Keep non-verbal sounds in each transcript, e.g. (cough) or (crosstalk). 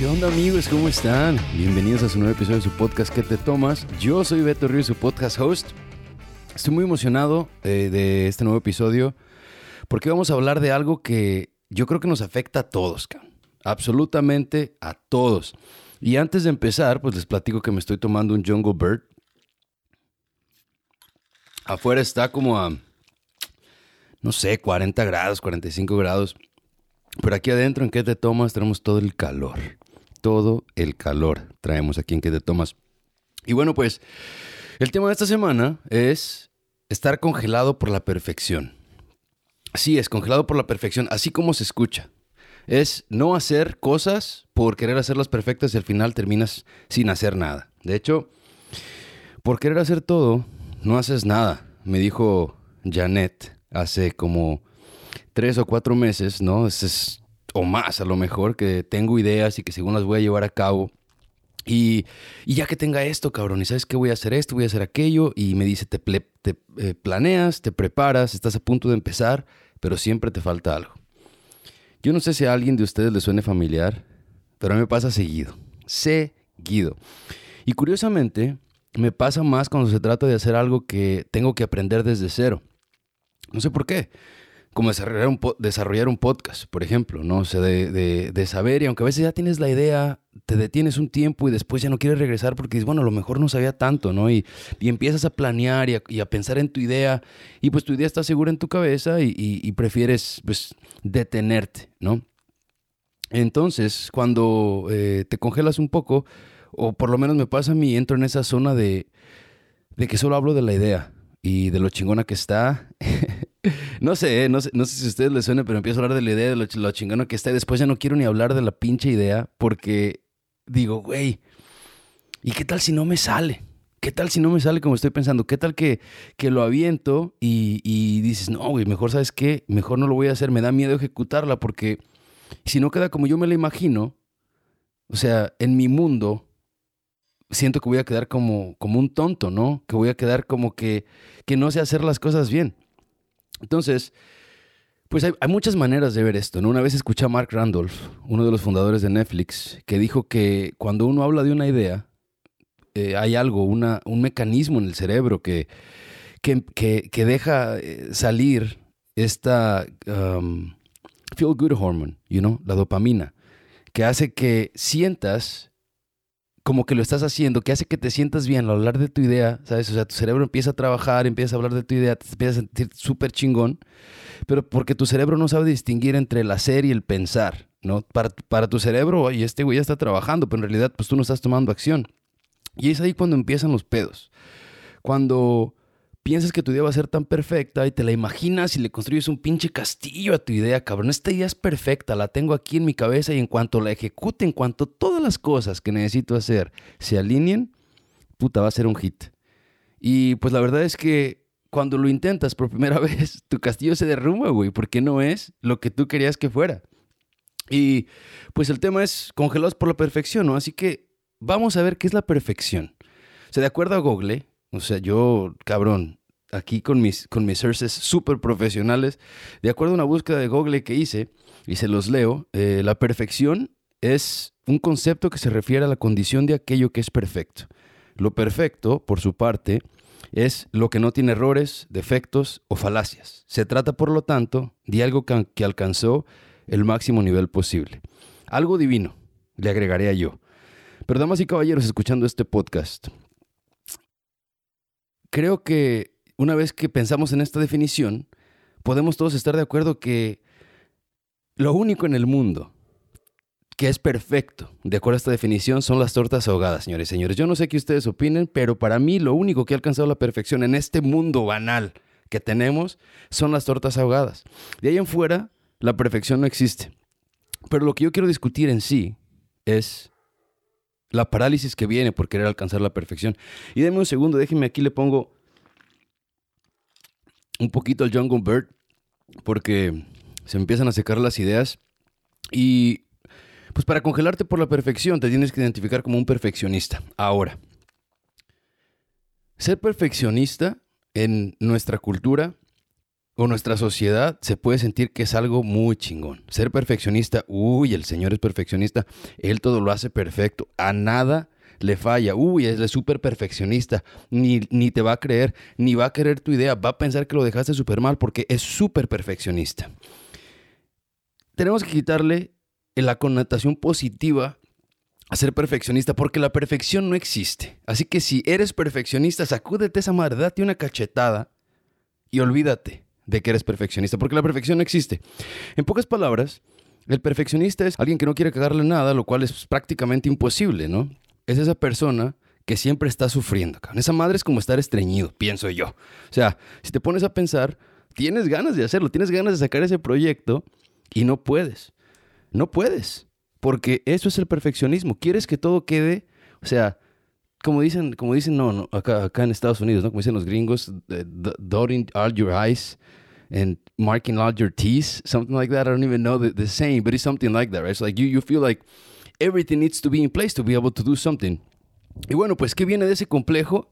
¿Qué onda amigos? ¿Cómo están? Bienvenidos a su nuevo episodio de su podcast ¿Qué te tomas? Yo soy Beto Ríos, su podcast host. Estoy muy emocionado eh, de este nuevo episodio porque vamos a hablar de algo que yo creo que nos afecta a todos, absolutamente a todos. Y antes de empezar, pues les platico que me estoy tomando un Jungle Bird. Afuera está como a, no sé, 40 grados, 45 grados. Pero aquí adentro, en qué te tomas, tenemos todo el calor. Todo el calor traemos aquí en qué te tomas. Y bueno, pues el tema de esta semana es estar congelado por la perfección. Sí, es congelado por la perfección, así como se escucha. Es no hacer cosas por querer hacerlas perfectas y al final terminas sin hacer nada. De hecho, por querer hacer todo, no haces nada. Me dijo Janet hace como tres o cuatro meses, ¿no? Es, o más a lo mejor, que tengo ideas y que según las voy a llevar a cabo. Y, ya que tenga esto, cabrón, y sabes que voy a hacer esto, voy a hacer aquello, y me dice, te, te eh, planeas, te preparas, estás a punto de empezar, pero siempre te falta algo. Yo no sé si a alguien de ustedes le suene familiar, pero a mí me pasa seguido, seguido. Y curiosamente, me pasa más cuando se trata de hacer algo que tengo que aprender desde cero. No sé por qué como desarrollar un, desarrollar un podcast, por ejemplo, ¿no? O sea, de, saber, y aunque a veces ya tienes la idea, te detienes un tiempo y después ya no quieres regresar porque dices, bueno, a lo mejor no sabía tanto, ¿no? Y, empiezas a planear y a, pensar en tu idea, y pues tu idea está segura en tu cabeza y, prefieres, pues, detenerte, ¿no? Entonces, cuando eh, te congelas un poco, o por lo menos me pasa a mí, entro en esa zona de, de que solo hablo de la idea y de lo chingona que está. (laughs) no, sé, no sé, no sé si a ustedes les suena, pero empiezo a hablar de la idea de lo, lo chingona que está y después ya no quiero ni hablar de la pinche idea porque digo, güey, ¿y qué tal si no me sale? ¿Qué tal si no me sale como estoy pensando? ¿Qué tal que, que lo aviento y, y dices, no, güey, mejor sabes qué, mejor no lo voy a hacer, me da miedo ejecutarla porque si no queda como yo me la imagino, o sea, en mi mundo, siento que voy a quedar como, como un tonto, ¿no? Que voy a quedar como que, que no sé hacer las cosas bien. Entonces, pues hay, muchas maneras de ver esto, ¿no? Una vez escuché a Mark Randolph, uno de los fundadores de Netflix, que dijo que cuando uno habla de una idea, eh, hay algo, una, un mecanismo en el cerebro que, que, deja eh, salir esta um, feel good hormone, you know, la dopamina, que hace que sientas como que lo estás haciendo, que hace que te sientas bien al hablar de tu idea, ¿sabes? O sea, tu cerebro empieza a trabajar, empieza a hablar de tu idea, te empiezas a sentir súper chingón, pero porque tu cerebro no sabe distinguir entre el hacer y el pensar, ¿no? Para, para tu cerebro, oye, este güey ya está trabajando, pero en realidad, pues tú no estás tomando acción. Y es ahí cuando empiezan los pedos. Cuando piensas que tu idea va a ser tan perfecta y te la imaginas y le construyes un pinche castillo a tu idea, cabrón. Esta idea es perfecta, la tengo aquí en mi cabeza y en cuanto la ejecute, en cuanto todas las cosas que necesito hacer se alineen, puta, va a ser un hit. Y pues la verdad es que cuando lo intentas por primera (laughs) vez, tu castillo se derrumba, güey, porque no es lo que tú querías que fuera. Y pues el tema es congelados por la perfección, ¿no? Así que vamos a ver qué es la perfección. O sea, de acuerdo a Google, o sea, yo, cabrón, aquí con mis, con mis sources súper profesionales, de acuerdo a una búsqueda de Google que hice, y se los leo, eh, la perfección es un concepto que se refiere a la condición de aquello que es perfecto. Lo perfecto, por su parte, es lo que no tiene errores, defectos o falacias. Se trata, por lo tanto, de algo que alcanzó el máximo nivel posible. Algo divino, le agregaría yo. Pero damas y caballeros, escuchando este podcast, creo que una vez que pensamos en esta definición, podemos todos estar de acuerdo que lo único en el mundo que es perfecto, de acuerdo a esta definición, son las tortas ahogadas, señores y señores. Yo no sé qué ustedes opinen, pero para mí lo único que ha alcanzado la perfección en este mundo banal que tenemos son las tortas ahogadas. De ahí en fuera, la perfección no existe. Pero lo que yo quiero discutir en sí es la parálisis que viene por querer alcanzar la perfección. Y denme un segundo, déjenme aquí le pongo un poquito al Jungle Bird porque se empiezan a secar las ideas y pues para congelarte por la perfección te tienes que identificar como un perfeccionista. Ahora, ser perfeccionista en nuestra cultura o nuestra sociedad se puede sentir que es algo muy chingón. Ser perfeccionista, uy, el Señor es perfeccionista, Él todo lo hace perfecto, a nada le falla, uy, es súper perfeccionista, ni, ni te va a creer, ni va a querer tu idea, va a pensar que lo dejaste súper mal porque es súper perfeccionista. Tenemos que quitarle la connotación positiva a ser perfeccionista porque la perfección no existe. Así que si eres perfeccionista, sacúdete esa madre, date una cachetada y olvídate de que eres perfeccionista, porque la perfección no existe. En pocas palabras, el perfeccionista es alguien que no quiere cagarle nada, lo cual es prácticamente imposible, ¿no? Es esa persona que siempre está sufriendo. Esa madre es como estar estreñido, pienso yo. O sea, si te pones a pensar, tienes ganas de hacerlo, tienes ganas de sacar ese proyecto y no puedes. No puedes, porque eso es el perfeccionismo. Quieres que todo quede, o sea, como dicen, como dicen, no, no acá, en Estados Unidos, ¿no? Como dicen los gringos, dotting all your eyes and marking all your T's, something like that. I don't even know the, the saying, but it's something like that, right? So like you, you feel like everything needs to be in place to be able to do something. Y bueno, pues, ¿qué viene de ese complejo?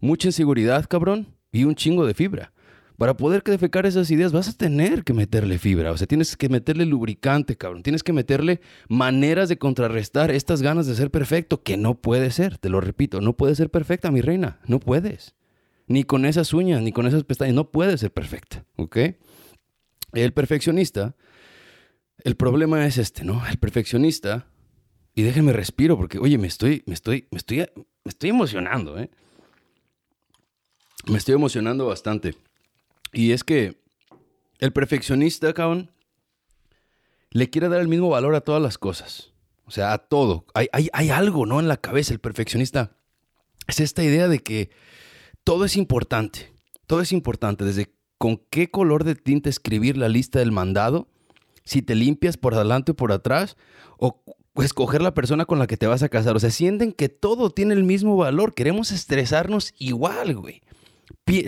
Mucha inseguridad, cabrón, y un chingo de fibra. Para poder defecar esas ideas vas a tener que meterle fibra, o sea, tienes que meterle lubricante, cabrón. Tienes que meterle maneras de contrarrestar estas ganas de ser perfecto, que no puede ser, te lo repito, no puede ser perfecta, mi reina, no puedes. Ni con esas uñas, ni con esas pestañas, no puede ser perfecta, ¿ok? El perfeccionista, el problema es este, ¿no? El perfeccionista, y déjenme respiro porque, oye, me estoy, me estoy, me estoy, me estoy emocionando, ¿eh? Me estoy emocionando bastante. Y es que el perfeccionista, cabrón, le quiere dar el mismo valor a todas las cosas. O sea, a todo. Hay, hay, algo, ¿no? En la cabeza, el perfeccionista. Es esta idea de que todo es importante. Todo es importante. Desde con qué color de tinta escribir la lista del mandado, si te limpias por adelante o por atrás, o escoger la persona con la que te vas a casar. O sea, sienten que todo tiene el mismo valor. Queremos estresarnos igual, güey.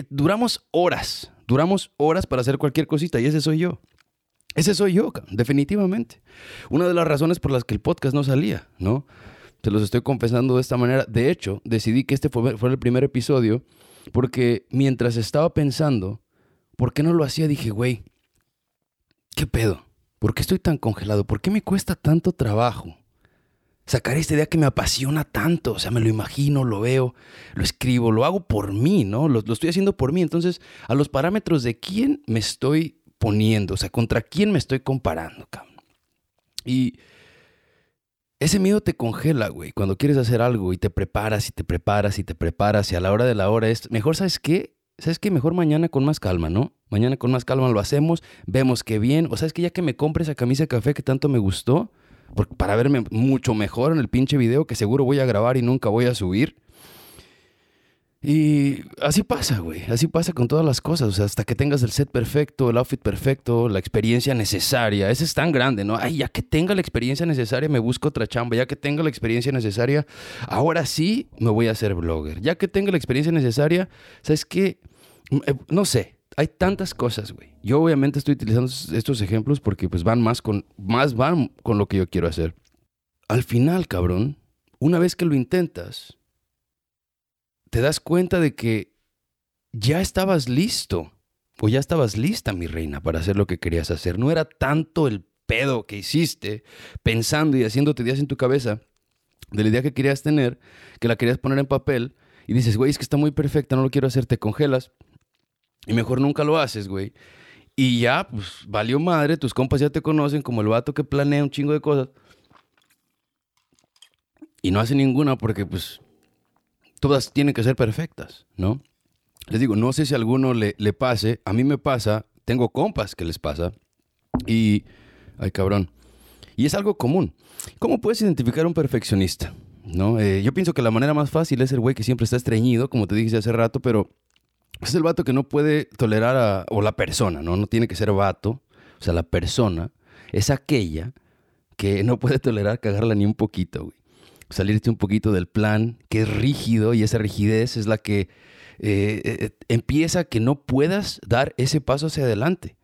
Duramos horas Duramos horas para hacer cualquier cosita y ese soy yo. Ese soy yo, definitivamente. Una de las razones por las que el podcast no salía, ¿no? Te los estoy confesando de esta manera. De hecho, decidí que este fue, el primer episodio porque mientras estaba pensando, ¿por qué no lo hacía? Dije, güey, ¿qué pedo? ¿Por qué estoy tan congelado? ¿Por qué me cuesta tanto trabajo? Sacar esta idea que me apasiona tanto. O sea, me lo imagino, lo veo, lo escribo, lo hago por mí, ¿no? Lo, estoy haciendo por mí. Entonces, a los parámetros de quién me estoy poniendo, o sea, contra quién me estoy comparando, cabrón. Y ese miedo te congela, güey, cuando quieres hacer algo y te preparas y te preparas y te preparas y a la hora de la hora es, mejor, ¿sabes qué? ¿Sabes qué? Mejor mañana con más calma, ¿no? Mañana con más calma lo hacemos, vemos que bien, o sabes que ya que me compre esa camisa de café que tanto me gustó, para verme mucho mejor en el pinche video que seguro voy a grabar y nunca voy a subir. Y así pasa, güey. Así pasa con todas las cosas. O sea, hasta que tengas el set perfecto, el outfit perfecto, la experiencia necesaria. Ese es tan grande, ¿no? Ay, ya que tenga la experiencia necesaria, me busco otra chamba. Ya que tenga la experiencia necesaria, ahora sí me voy a hacer blogger. Ya que tenga la experiencia necesaria, ¿sabes qué? Eh, no sé hay tantas cosas, güey. Yo obviamente estoy utilizando estos ejemplos porque pues van más con, más van con lo que yo quiero hacer. Al final, cabrón, una vez que lo intentas, te das cuenta de que ya estabas listo o ya estabas lista, mi reina, para hacer lo que querías hacer. No era tanto el pedo que hiciste pensando y haciéndote ideas en tu cabeza de la idea que querías tener, que la querías poner en papel y dices, güey, es que está muy perfecta, no lo quiero hacer, te congelas y mejor nunca lo haces, güey. Y ya, pues, valió madre, tus compas ya te conocen como el vato que planea un chingo de cosas. Y no hace ninguna porque, pues, todas tienen que ser perfectas, ¿no? Les digo, no sé si alguno le, le pase, a mí me pasa, tengo compas que les pasa. Y, ay cabrón, y es algo común. ¿Cómo puedes identificar a un perfeccionista? ¿No? Eh, yo pienso que la manera más fácil es el güey que siempre está estreñido, como te dije hace rato, pero es el vato que no puede tolerar a, o la persona, ¿no? No tiene que ser vato, o sea, la persona es aquella que no puede tolerar cagarla ni un poquito, güey. Salirte un poquito del plan, que es rígido y esa rigidez es la que eh, eh, empieza que no puedas dar ese paso hacia adelante.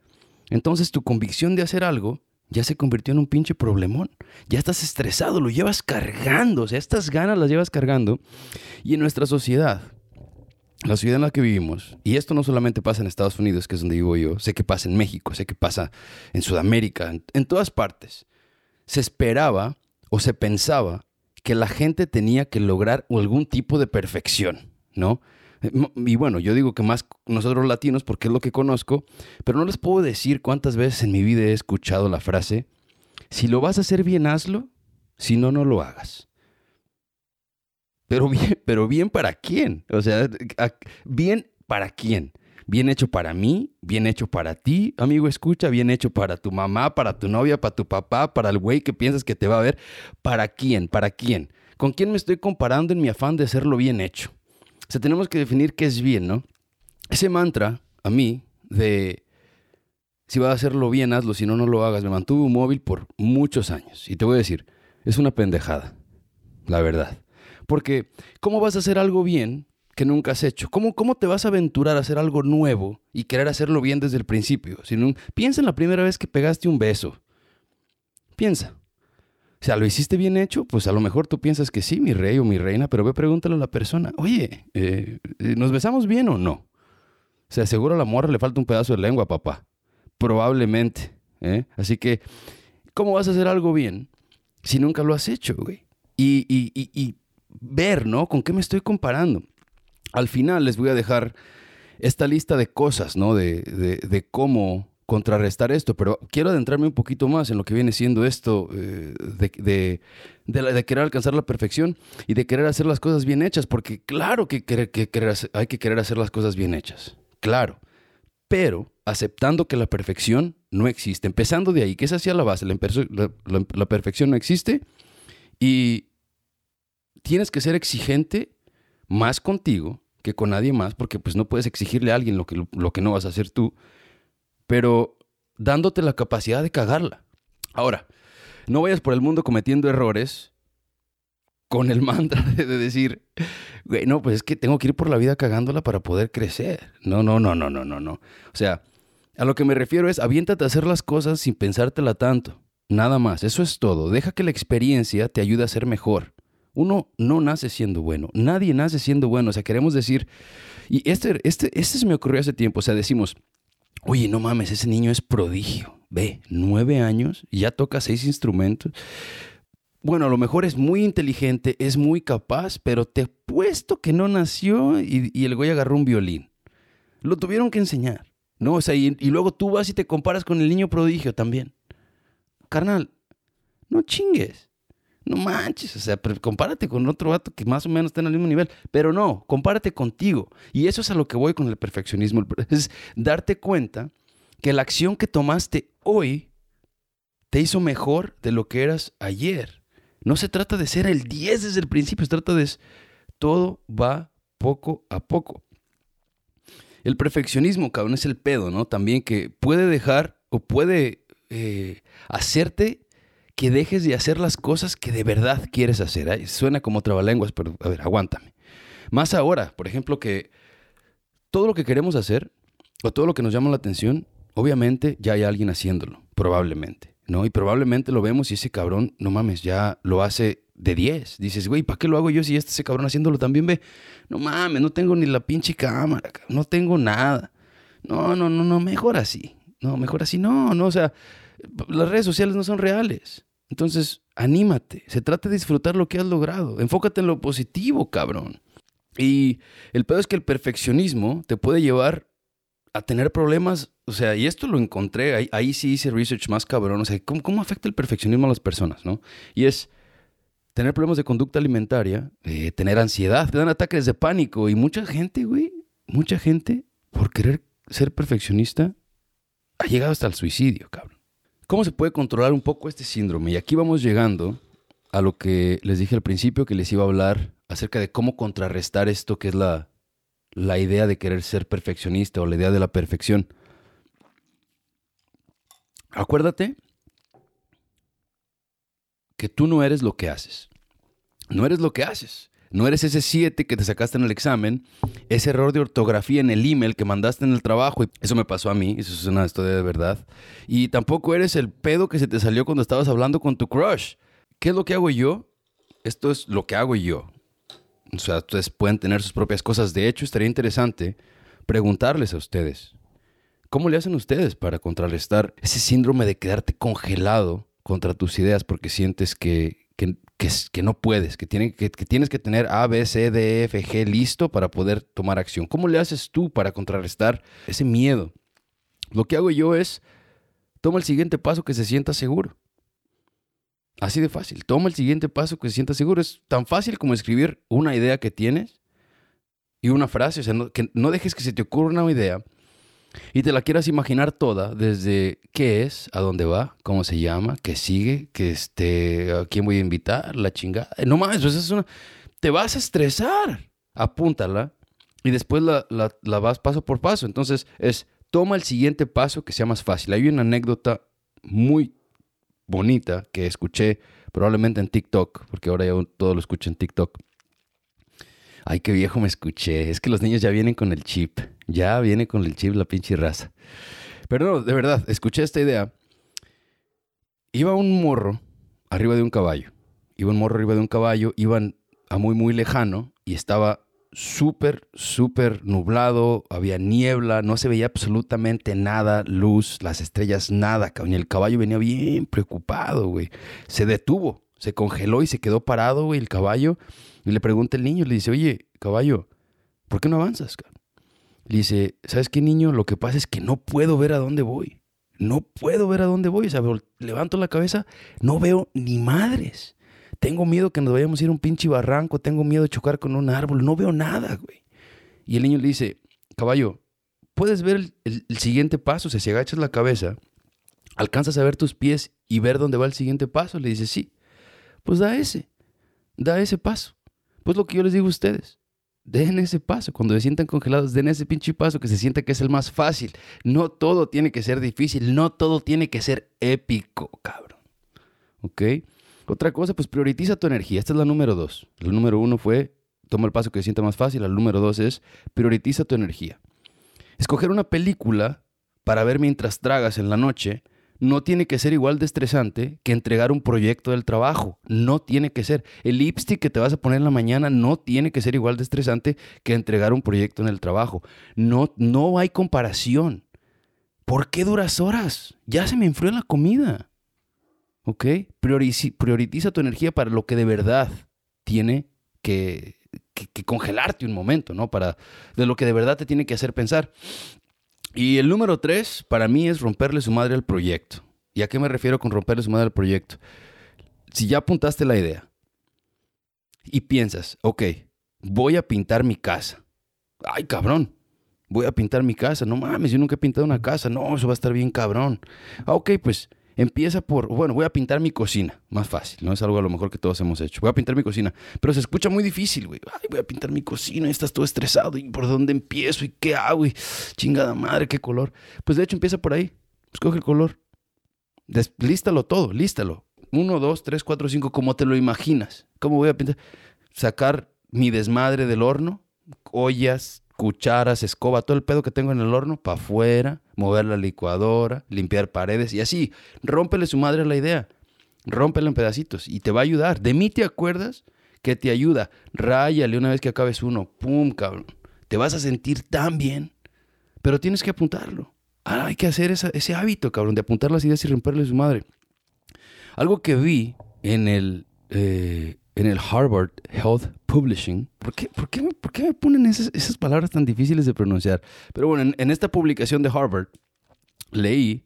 Entonces tu convicción de hacer algo ya se convirtió en un pinche problemón. Ya estás estresado, lo llevas cargando, o sea, estas ganas las llevas cargando. Y en nuestra sociedad, la ciudad en la que vivimos, y esto no solamente pasa en Estados Unidos, que es donde vivo yo, sé que pasa en México, sé que pasa en Sudamérica, en, todas partes, se esperaba o se pensaba que la gente tenía que lograr algún tipo de perfección, ¿no? Y bueno, yo digo que más nosotros latinos porque es lo que conozco, pero no les puedo decir cuántas veces en mi vida he escuchado la frase, si lo vas a hacer bien, hazlo, si no, no lo hagas. Pero bien, (laughs) pero bien para quién? O sea, bien para quién? Bien hecho para mí, bien hecho para ti, amigo, escucha, bien hecho para tu mamá, para tu novia, para tu papá, para el güey que piensas que te va a ver. ¿Para quién? ¿Para quién? ¿Con quién me estoy comparando en mi afán de hacerlo bien hecho? O sea, tenemos que definir qué es bien, ¿no? Ese mantra, a mí, de si vas a hacerlo bien, hazlo, si no, no lo hagas, me mantuvo móvil por muchos años. Y te voy a decir, es una pendejada, la verdad. Porque, ¿cómo vas a hacer algo bien que nunca has hecho? ¿Cómo, cómo te vas a aventurar a hacer algo nuevo y querer hacerlo bien desde el principio? Si piensa en la primera vez que pegaste un beso. Piensa. O sea, ¿lo hiciste bien hecho? Pues a lo mejor tú piensas que sí, mi rey o mi reina, pero ve, pregúntale a la persona, oye, eh, eh, ¿nos besamos bien o no? O sea, seguro a la morra le falta un pedazo de lengua, papá. Probablemente. ¿eh? Así que, ¿cómo vas a hacer algo bien si nunca lo has hecho, güey? Y, y, y, ver, ¿no? ¿Con qué me estoy comparando? Al final les voy a dejar esta lista de cosas, ¿no? De, de, cómo contrarrestar esto, pero quiero adentrarme un poquito más en lo que viene siendo esto eh, de, de, querer alcanzar la perfección y de querer hacer las cosas bien hechas, porque claro que, que hay que querer hacer las cosas bien hechas, claro, pero aceptando que la perfección no existe, empezando de ahí, que es hacia la base, la perfección no existe y tienes que ser exigente más contigo que con nadie más, porque pues no puedes exigirle a alguien lo que, lo que no vas a hacer tú, pero dándote la capacidad de cagarla. Ahora, no vayas por el mundo cometiendo errores con el mantra de, decir, güey, no, pues es que tengo que ir por la vida cagándola para poder crecer. No, no, no, no, no, no, no. O sea, a lo que me refiero es, aviéntate a hacer las cosas sin pensártela tanto. Nada más, eso es todo. Deja que la experiencia te ayude a ser mejor. Uno no nace siendo bueno, nadie nace siendo bueno. O sea, queremos decir, y este, este, este se me ocurrió hace tiempo, o sea, decimos, oye, no mames, ese niño es prodigio. Ve, nueve años, ya toca seis instrumentos. Bueno, a lo mejor es muy inteligente, es muy capaz, pero te puesto que no nació y, el güey agarró un violín. Lo tuvieron que enseñar, ¿no? O sea, y, y luego tú vas y te comparas con el niño prodigio también. Carnal, no chingues. No manches, o sea, compárate con otro vato que más o menos está en el mismo nivel. Pero no, compárate contigo. Y eso es a lo que voy con el perfeccionismo. (laughs) Es darte cuenta que la acción que tomaste hoy te hizo mejor de lo que eras ayer. No se trata de ser el 10 desde el principio, se trata de todo va poco a poco. El perfeccionismo, cabrón, es el pedo, ¿no? También que puede dejar o puede eh, hacerte que dejes de hacer las cosas que de verdad quieres hacer. Suena como trabalenguas, pero a ver, aguántame. Más ahora, por ejemplo, que todo lo que queremos hacer o todo lo que nos llama la atención, obviamente ya hay alguien haciéndolo, probablemente, ¿no? Y probablemente lo vemos y ese cabrón, no mames, ya lo hace de 10. Dices, güey, ¿para qué lo hago yo si este ese cabrón haciéndolo también ve? No mames, no tengo ni la pinche cámara, no tengo nada. No, no, no, no, mejor así. No, mejor así. No, no, o sea, las redes sociales no son reales. Entonces, anímate. Se trata de disfrutar lo que has logrado. Enfócate en lo positivo, cabrón. Y el peor es que el perfeccionismo te puede llevar a tener problemas. O sea, y esto lo encontré, ahí, sí hice research más cabrón. O sea, ¿cómo, afecta el perfeccionismo a las personas, no? Y es tener problemas de conducta alimentaria, eh, tener ansiedad, te dan ataques de pánico. Y mucha gente, güey, mucha gente, por querer ser perfeccionista, ha llegado hasta el suicidio, cabrón. ¿Cómo se puede controlar un poco este síndrome? Y aquí vamos llegando a lo que les dije al principio que les iba a hablar acerca de cómo contrarrestar esto que es la, la idea de querer ser perfeccionista o la idea de la perfección. Acuérdate que tú no eres lo que haces. No eres lo que haces. No eres ese 7 que te sacaste en el examen, ese error de ortografía en el email que mandaste en el trabajo. Eso me pasó a mí, eso es una historia de verdad. Y tampoco eres el pedo que se te salió cuando estabas hablando con tu crush. ¿Qué es lo que hago yo? Esto es lo que hago yo. O sea, ustedes pueden tener sus propias cosas. De hecho, estaría interesante preguntarles a ustedes, ¿cómo le hacen ustedes para contrarrestar ese síndrome de quedarte congelado contra tus ideas porque sientes que, que, que, no puedes, que, que, tienes que tener A, B, C, D, F, G listo para poder tomar acción? ¿Cómo le haces tú para contrarrestar ese miedo? Lo que hago yo es, toma el siguiente paso que se sienta seguro. Así de fácil. Toma el siguiente paso que se sienta seguro. Es tan fácil como escribir una idea que tienes y una frase. O sea, no, que no dejes que se te ocurra una idea y te la quieras imaginar toda, desde qué es, a dónde va, cómo se llama, qué sigue, que este, a quién voy a invitar, la chingada. No mames, pues es una... Te vas a estresar. Apúntala y después la, la, vas paso por paso. Entonces es, toma el siguiente paso que sea más fácil. Hay una anécdota muy bonita que escuché probablemente en TikTok, porque ahora ya todo lo escucho en TikTok. Ay, qué viejo me escuché. Es que los niños ya vienen con el chip. Ya viene con el chip la pinche raza. Pero no, de verdad, escuché esta idea. Iba un morro arriba de un caballo. Iba un morro arriba de un caballo. Iban a muy, muy lejano y estaba súper, súper nublado, había niebla, no se veía absolutamente nada, luz, las estrellas, nada, cabrón. El caballo venía bien preocupado, güey. Se detuvo, se congeló y se quedó parado, güey, el caballo. Y le pregunta el niño, le dice, oye, caballo, ¿por qué no avanzas, cabrón? Le dice, ¿sabes qué, niño? Lo que pasa es que no puedo ver a dónde voy. No puedo ver a dónde voy. O sea, levanto la cabeza, no veo ni madres. Tengo miedo que nos vayamos a ir a un pinche barranco, tengo miedo de chocar con un árbol, no veo nada, güey. Y el niño le dice, caballo, ¿puedes ver el, siguiente paso? O sea, si agachas la cabeza, ¿alcanzas a ver tus pies y ver dónde va el siguiente paso? Le dice, sí. Pues da ese, da ese paso. Pues lo que yo les digo a ustedes, den ese paso. Cuando se sientan congelados, den ese pinche paso que se sienta que es el más fácil. No todo tiene que ser difícil, no todo tiene que ser épico, cabrón. ¿Ok? Otra cosa, pues prioritiza tu energía. Esta es la número dos. El número uno fue, toma el paso que se sienta más fácil. El número dos es, prioritiza tu energía. Escoger una película para ver mientras tragas en la noche no tiene que ser igual de estresante que entregar un proyecto del trabajo. No tiene que ser. El lipstick que te vas a poner en la mañana no tiene que ser igual de estresante que entregar un proyecto en el trabajo. No, no hay comparación. ¿Por qué duras horas? Ya se me enfrió la comida. ¿Ok? prioritiza tu energía para lo que de verdad tiene que, congelarte un momento, ¿no? Para de lo que de verdad te tiene que hacer pensar. Y el número tres, para mí, es romperle su madre al proyecto. ¿Y a qué me refiero con romperle su madre al proyecto? Si ya apuntaste la idea y piensas, ok, voy a pintar mi casa. Ay, cabrón, voy a pintar mi casa. No mames, yo nunca he pintado una casa. No, eso va a estar bien cabrón. Ah, ok, pues Empieza por, bueno, voy a pintar mi cocina. Más fácil, ¿no? Es algo a lo mejor que todos hemos hecho. Voy a pintar mi cocina. Pero se escucha muy difícil, güey. Ay, voy a pintar mi cocina y estás todo estresado. ¿Y por dónde empiezo? ¿Y qué hago? Y chingada madre, qué color. Pues de hecho empieza por ahí. Escoge el color. lístalo todo, lístalo. Uno, dos, tres, cuatro, cinco, como te lo imaginas. ¿Cómo voy a pintar? Sacar mi desmadre del horno, ollas, cucharas, escoba, todo el pedo que tengo en el horno, para afuera, mover la licuadora, limpiar paredes y así. Rómpele su madre la idea. Rómpela en pedacitos y te va a ayudar. De mí te acuerdas que te ayuda. Ráyale una vez que acabes uno. Pum, cabrón. Te vas a sentir tan bien. Pero tienes que apuntarlo. Ah, hay que hacer ese hábito, cabrón, de apuntar las ideas y romperle su madre. Algo que vi en el, eh, en el Harvard Health Publishing. ¿Por qué, por qué, por qué me ponen esas, palabras tan difíciles de pronunciar? Pero bueno, en, en, esta publicación de Harvard leí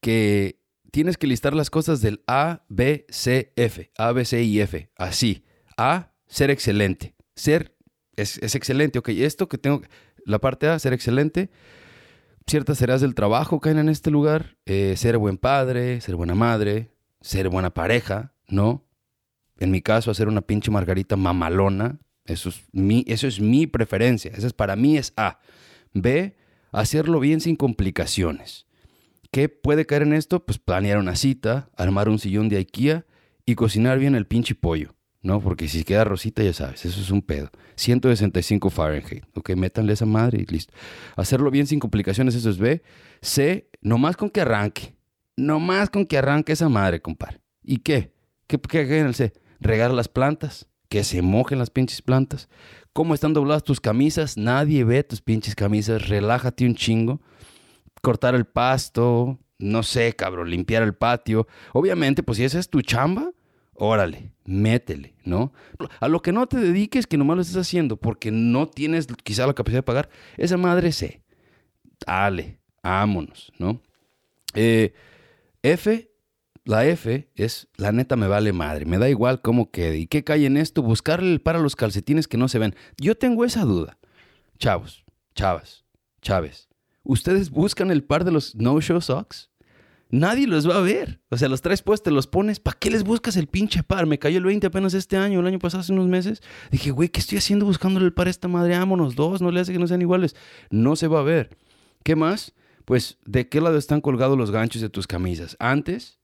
que tienes que listar las cosas del A, B, C, F. A, B, C y F. Así. A, ser excelente. Ser es, es excelente. Ok, esto que tengo, la parte A, ser excelente. Ciertas tareas del trabajo caen en este lugar. Eh, ser buen padre, ser buena madre, ser buena pareja, ¿no? En mi caso, hacer una pinche margarita mamalona, eso es mi, eso es mi preferencia. Eso es para mí es A. B, hacerlo bien sin complicaciones. ¿Qué puede caer en esto? Pues planear una cita, armar un sillón de IKEA y cocinar bien el pinche pollo. ¿no? Porque si queda rosita, ya sabes, eso es un pedo. 165 Fahrenheit, ok, métanle esa madre y listo. Hacerlo bien sin complicaciones, eso es B. C, nomás con que arranque. Nomás con que arranque esa madre, compadre. ¿Y qué? ¿Qué, qué en el C? Regar las plantas, que se mojen las pinches plantas. ¿Cómo están dobladas tus camisas? Nadie ve tus pinches camisas. Relájate un chingo. Cortar el pasto, no sé, cabrón, limpiar el patio. Obviamente, pues si esa es tu chamba, órale, métele, ¿no? A lo que no te dediques, que nomás lo estés haciendo porque no tienes quizá la capacidad de pagar, esa madre sé. Dale, vámonos, ¿no? Eh, F, la F es, la neta me vale madre, me da igual cómo quede. ¿Y qué cae en esto? Buscarle para los calcetines que no se ven. Yo tengo esa duda. Chavos, chavas, chaves. ¿Ustedes buscan el par de los no-show socks? nadie los va a ver. O sea, los traes pues, te los pones. ¿Para qué les buscas el pinche par? Me cayó el 20 apenas este año, el año pasado, hace unos meses. Dije, güey, ¿qué estoy haciendo buscándole el par a esta madre? Ámonos dos, no le hace que no sean iguales. No se va a ver. ¿Qué más? Pues, ¿de qué lado están colgados los ganchos de tus camisas? Antes,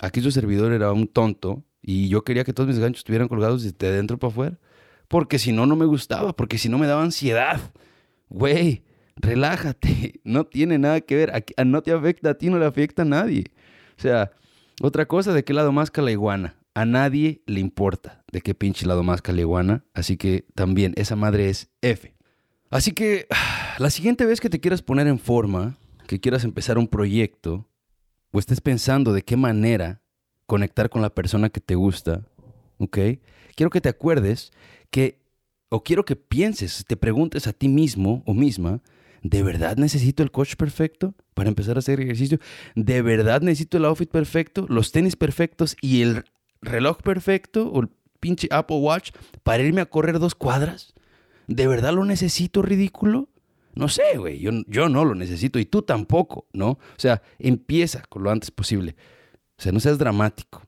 aquí su servidor era un tonto y yo quería que todos mis ganchos estuvieran colgados de dentro para afuera. Porque si no, no me gustaba, porque si no me daba ansiedad. Güey, relájate, (laughs) no tiene nada que ver, no te afecta a ti, no le afecta a nadie. O sea, otra cosa, ¿de qué lado más la iguana? A nadie le importa de qué pinche lado más la iguana, así que también esa madre es F. Así que (sighs) la siguiente vez que te quieras poner en forma, que quieras empezar un proyecto, o estés pensando de qué manera conectar con la persona que te gusta, ¿ok? Quiero que te acuerdes que, o quiero que pienses, te preguntes a ti mismo o misma, ¿De verdad necesito el coach perfecto para empezar a hacer ejercicio? ¿De verdad necesito el outfit perfecto, los tenis perfectos y el reloj perfecto o el pinche Apple Watch para irme a correr dos cuadras? ¿De verdad lo necesito ridículo? No sé, güey, yo, yo no lo necesito y tú tampoco, ¿no? O sea, empieza con lo antes posible. O sea, no seas dramático.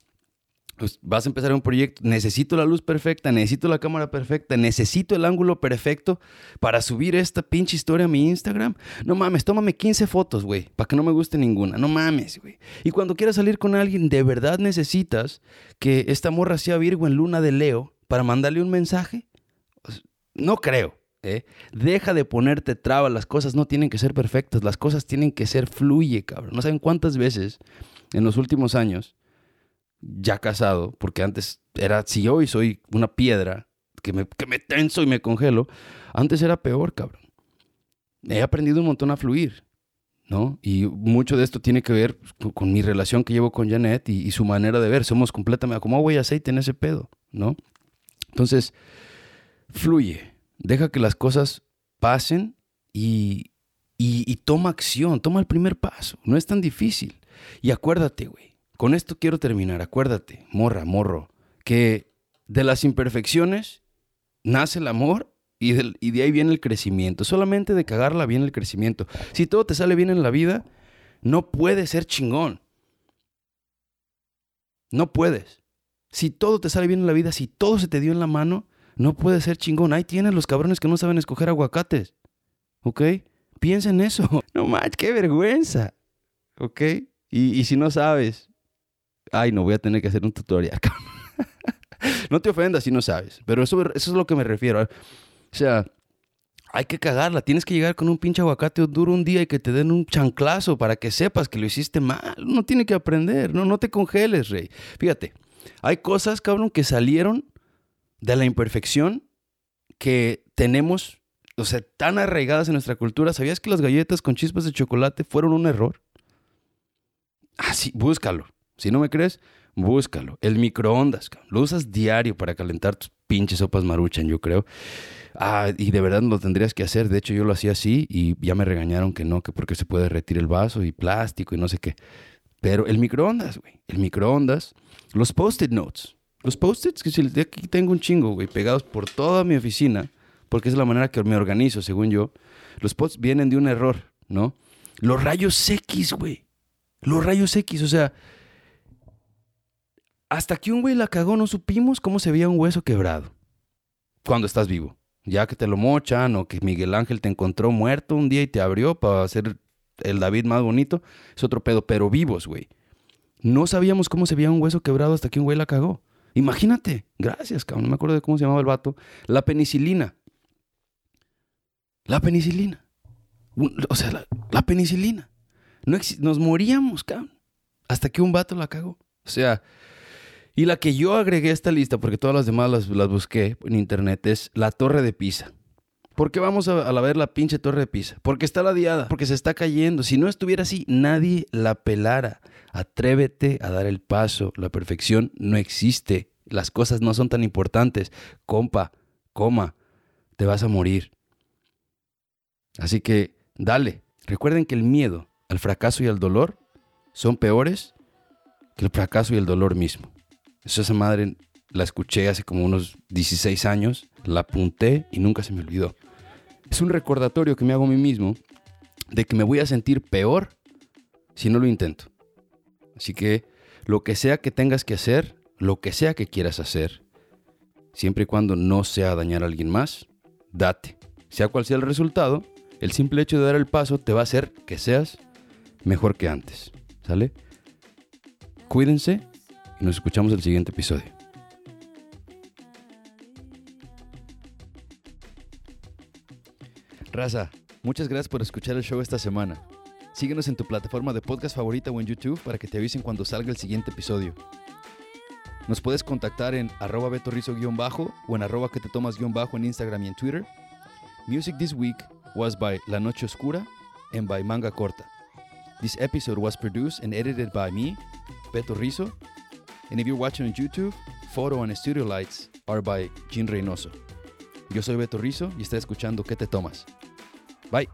Pues, vas a empezar un proyecto, necesito la luz perfecta, necesito la cámara perfecta, necesito el ángulo perfecto para subir esta pinche historia a mi Instagram. No mames, tómame 15 fotos, güey, para que no me guste ninguna. No mames, güey. Y cuando quieras salir con alguien, ¿de verdad necesitas que esta morra sea Virgo en luna de Leo para mandarle un mensaje? No creo. ¿Eh? Deja de ponerte trabas, las cosas no tienen que ser perfectas, las cosas tienen que ser fluye, cabrón. No saben cuántas veces en los últimos años ya casado, porque antes era, si hoy soy una piedra que me, que me tenso y me congelo, antes era peor, cabrón. He aprendido un montón a fluir, ¿no? Y mucho de esto tiene que ver con, mi relación que llevo con Janet y, su manera de ver. Somos completamente como agua y aceite en ese pedo, ¿no? Entonces, fluye, deja que las cosas pasen y, y toma acción, toma el primer paso. No es tan difícil. Y acuérdate, güey con esto quiero terminar. Acuérdate, morra, morro, que de las imperfecciones nace el amor y, de ahí viene el crecimiento. Solamente de cagarla viene el crecimiento. Si todo te sale bien en la vida, no puedes ser chingón. No puedes. Si todo te sale bien en la vida, si todo se te dio en la mano, no puedes ser chingón. Ahí tienes los cabrones que no saben escoger aguacates. ¿Ok? Piensa en eso. (laughs) No manches, qué vergüenza. ¿Ok? Y, y si no sabes, ay, no voy a tener que hacer un tutorial. (laughs) no te ofendas si no sabes, pero eso, eso es lo que me refiero. O sea, hay que cagarla. Tienes que llegar con un pinche aguacate duro un día y que te den un chanclazo para que sepas que lo hiciste mal. Uno tiene que aprender. No, no te congeles, rey. Fíjate, hay cosas, cabrón, que salieron de la imperfección que tenemos, o sea, tan arraigadas en nuestra cultura. ¿Sabías que las galletas con chispas de chocolate fueron un error? Ah, sí, búscalo. Si no me crees, búscalo. El microondas, lo usas diario para calentar tus pinches sopas maruchan, yo creo. Ah, y de verdad lo tendrías que hacer. De hecho, yo lo hacía así y ya me regañaron que no, que porque se puede retirar el vaso y plástico y no sé qué. Pero el microondas, güey. El microondas. Los post-it notes. Los post-its, que si aquí tengo un chingo, güey, pegados por toda mi oficina, porque es la manera que me organizo, según yo. Los posts vienen de un error, ¿no? Los rayos X, güey. Los rayos X, o sea, hasta que un güey la cagó, no supimos cómo se veía un hueso quebrado. Cuando estás vivo. Ya que te lo mochan o que Miguel Ángel te encontró muerto un día y te abrió para hacer el David más bonito, es otro pedo, pero vivos, güey. No sabíamos cómo se veía un hueso quebrado hasta que un güey la cagó. Imagínate. Gracias, cabrón. No me acuerdo de cómo se llamaba el vato. La penicilina. La penicilina. O sea, la, penicilina. No nos moríamos, cabrón. Hasta que un vato la cagó. O sea, Y la que yo agregué a esta lista, porque todas las demás las, las busqué en internet, es la Torre de Pisa. ¿Por qué vamos a, a ver la pinche Torre de Pisa? Porque está ladeada, porque se está cayendo. Si no estuviera así, nadie la pelara. Atrévete a dar el paso. La perfección no existe. Las cosas no son tan importantes. Compa, coma, te vas a morir. Así que dale. Recuerden que el miedo al fracaso y al dolor son peores que el fracaso y el dolor mismo. Esa madre la escuché hace como unos 16 años, la apunté y nunca se me olvidó. Es un recordatorio que me hago a mí mismo de que me voy a sentir peor si no lo intento. Así que lo que sea que tengas que hacer, lo que sea que quieras hacer, siempre y cuando no sea dañar a alguien más, date. Sea cual sea el resultado, el simple hecho de dar el paso te va a hacer que seas mejor que antes. ¿Sale? Cuídense y nos escuchamos el siguiente episodio. Raza, muchas gracias por escuchar el show esta semana. Síguenos en tu plataforma de podcast favorita o en YouTube para que te avisen cuando salga el siguiente episodio. Nos puedes contactar en arroba betorrizo-bajo o en arroba que te tomas-bajo en Instagram y en Twitter. Music this week was by La Noche Oscura and by Manga Corta. This episode was produced and edited by me, Beto Rizzo. And if you're watching on YouTube, photo and studio lights are by Jin Reynoso. Yo soy Beto Rizzo y estás escuchando ¿Qué te tomas? Bye.